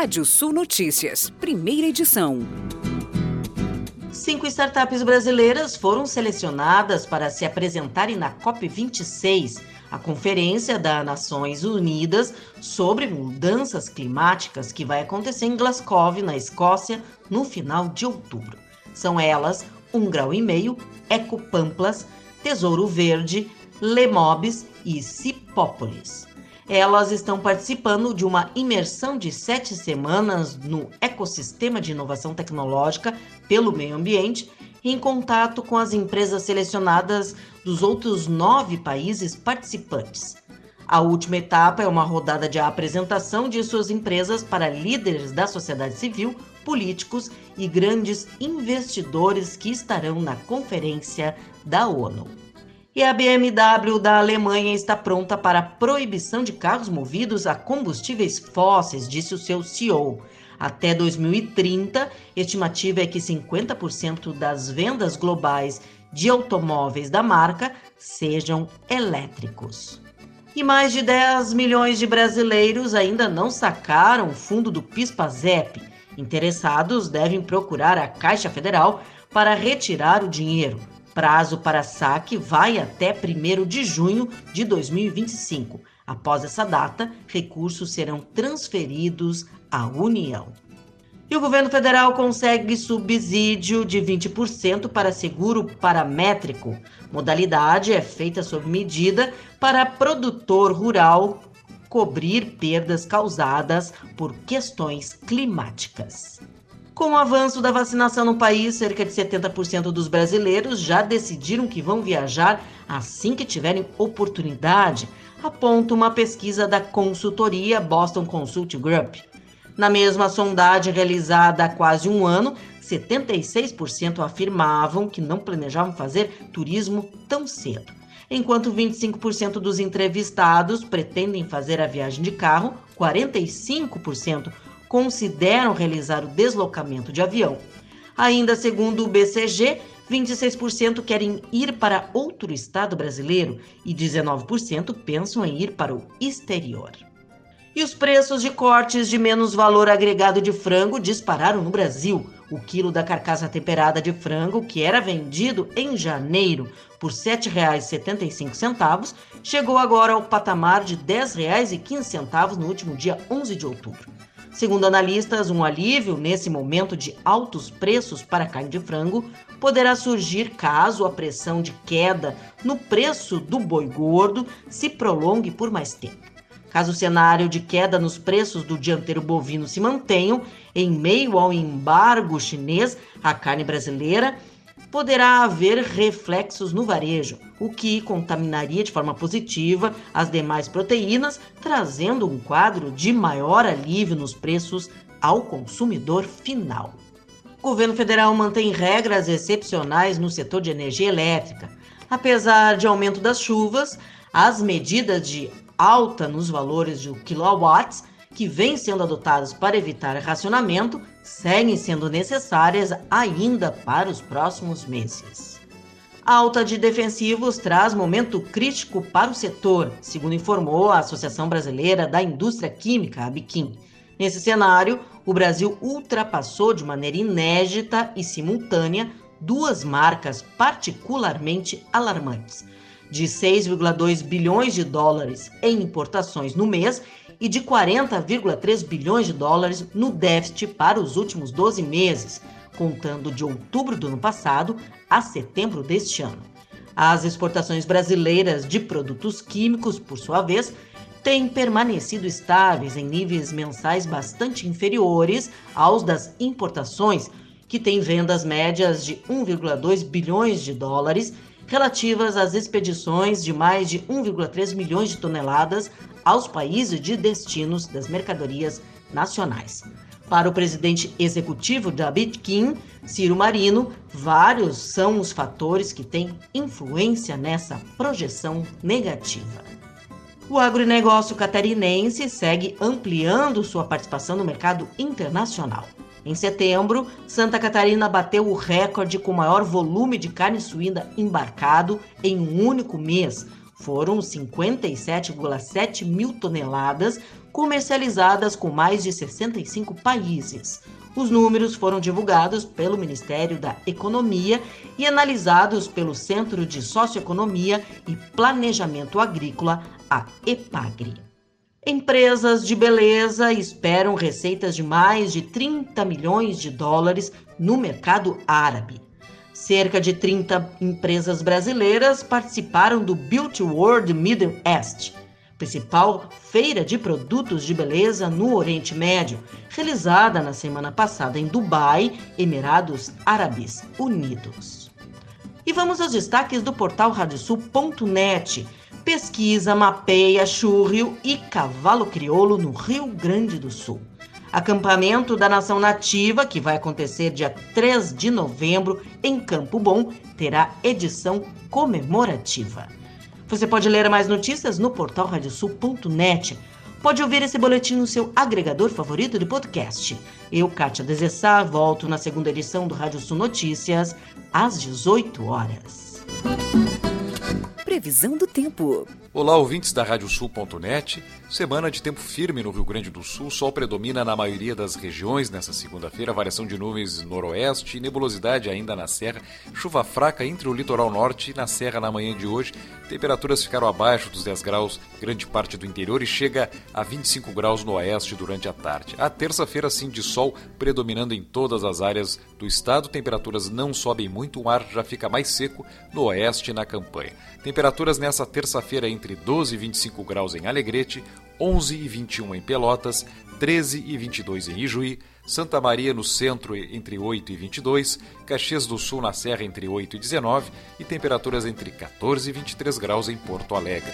Rádio Sul Notícias, primeira edição. Cinco startups brasileiras foram selecionadas para se apresentarem na COP26, a Conferência das Nações Unidas sobre Mudanças Climáticas, que vai acontecer em Glasgow, na Escócia, no final de outubro. São elas Um Grau e Meio, Ecopamplas, Tesouro Verde, Lemobis e Cipópolis. Elas estão participando de uma imersão de sete semanas no ecossistema de inovação tecnológica pelo meio ambiente, em contato com as empresas selecionadas dos outros nove países participantes. A última etapa é uma rodada de apresentação de suas empresas para líderes da sociedade civil, políticos e grandes investidores que estarão na conferência da ONU. E a BMW da Alemanha está pronta para a proibição de carros movidos a combustíveis fósseis, disse o seu CEO. Até 2030, a estimativa é que 50% das vendas globais de automóveis da marca sejam elétricos. E mais de 10 milhões de brasileiros ainda não sacaram o fundo do PIS/PASEP. Interessados devem procurar a Caixa Federal para retirar o dinheiro. Prazo para saque vai até 1 de junho de 2025. Após essa data, recursos serão transferidos à União. E o governo federal consegue subsídio de 20% para seguro paramétrico. Modalidade é feita sob medida para produtor rural cobrir perdas causadas por questões climáticas. Com o avanço da vacinação no país, cerca de 70% dos brasileiros já decidiram que vão viajar assim que tiverem oportunidade, aponta uma pesquisa da consultoria Boston Consulting Group. Na mesma sondagem realizada há quase um ano, 76% afirmavam que não planejavam fazer turismo tão cedo, enquanto 25% dos entrevistados pretendem fazer a viagem de carro, 45% consideram realizar o deslocamento de avião. Ainda segundo o BCG, 26% querem ir para outro estado brasileiro e 19% pensam em ir para o exterior. E os preços de cortes de menos valor agregado de frango dispararam no Brasil. O quilo da carcaça temperada de frango, que era vendido em janeiro por R$ 7,75, chegou agora ao patamar de R$ 10,15 no último dia 11 de outubro. Segundo analistas, um alívio nesse momento de altos preços para carne de frango poderá surgir caso a pressão de queda no preço do boi gordo se prolongue por mais tempo. Caso o cenário de queda nos preços do dianteiro bovino se mantenham, em meio ao embargo chinês, a carne brasileira poderá haver reflexos no varejo, o que contaminaria de forma positiva as demais proteínas, trazendo um quadro de maior alívio nos preços ao consumidor final. O governo federal mantém regras excepcionais no setor de energia elétrica. Apesar de aumento das chuvas, as medidas de alta nos valores de quilowatts que vêm sendo adotadas para evitar racionamento seguem sendo necessárias ainda para os próximos meses. A alta de defensivos traz momento crítico para o setor, segundo informou a Associação Brasileira da Indústria Química, a Biquim. Nesse cenário, o Brasil ultrapassou de maneira inédita e simultânea duas marcas particularmente alarmantes: de 6,2 bilhões de dólares em importações no mês e de 40,3 bilhões de dólares no déficit para os últimos 12 meses, contando de outubro do ano passado a setembro deste ano. As exportações brasileiras de produtos químicos, por sua vez, têm permanecido estáveis em níveis mensais bastante inferiores aos das importações, que têm vendas médias de 1,2 bilhões de dólares relativas às expedições de mais de 1,3 milhões de toneladas aos países de destinos das mercadorias nacionais. Para o presidente executivo da Bitkin, Ciro Marino, vários são os fatores que têm influência nessa projeção negativa. O agronegócio catarinense segue ampliando sua participação no mercado internacional. Em setembro, Santa Catarina bateu o recorde com maior volume de carne suína embarcado em um único mês. foram 57,7 mil toneladas, comercializadas com mais de 65 países. Os números foram divulgados pelo Ministério da Economia e analisados pelo Centro de Socioeconomia e Planejamento Agrícola, a EPAGRE. Empresas de beleza esperam receitas de mais de 30 milhões de dólares no mercado árabe. Cerca de 30 empresas brasileiras participaram do Beauty World Middle East, principal feira de produtos de beleza no Oriente Médio, realizada na semana passada em Dubai, Emirados Árabes Unidos. E vamos aos destaques do portal radiosul.net. Pesquisa mapeia churrio e cavalo crioulo no Rio Grande do Sul. Acampamento da Nação Nativa, que vai acontecer dia 3 de novembro em Campo Bom, terá edição comemorativa. Você pode ler mais notícias no portal radiosul.net. Pode ouvir esse boletim no seu agregador favorito de podcast. Eu, Kátia Desessar, volto na segunda edição do Rádio Sul Notícias, às 18 horas. Previsão do tempo. Olá, ouvintes da Radiosul.net. Semana de tempo firme no Rio Grande do Sul. Sol predomina na maioria das regiões nesta segunda-feira. Variação de nuvens noroeste, nebulosidade ainda na serra. Chuva fraca entre o litoral norte e na serra na manhã de hoje. Temperaturas ficaram abaixo dos 10 graus grande parte do interior e chega a 25 graus no oeste durante a tarde. A terça-feira, sim, de sol predominando em todas as áreas do estado. Temperaturas não sobem muito, o ar já fica mais seco no oeste e na campanha. Temperaturas nessa terça-feira entre 12 e 25 graus em Alegrete, 11 e 21 em Pelotas, 13 e 22 em Ijuí, Santa Maria no centro entre 8 e 22, Caxias do Sul na Serra entre 8 e 19 e temperaturas entre 14 e 23 graus em Porto Alegre.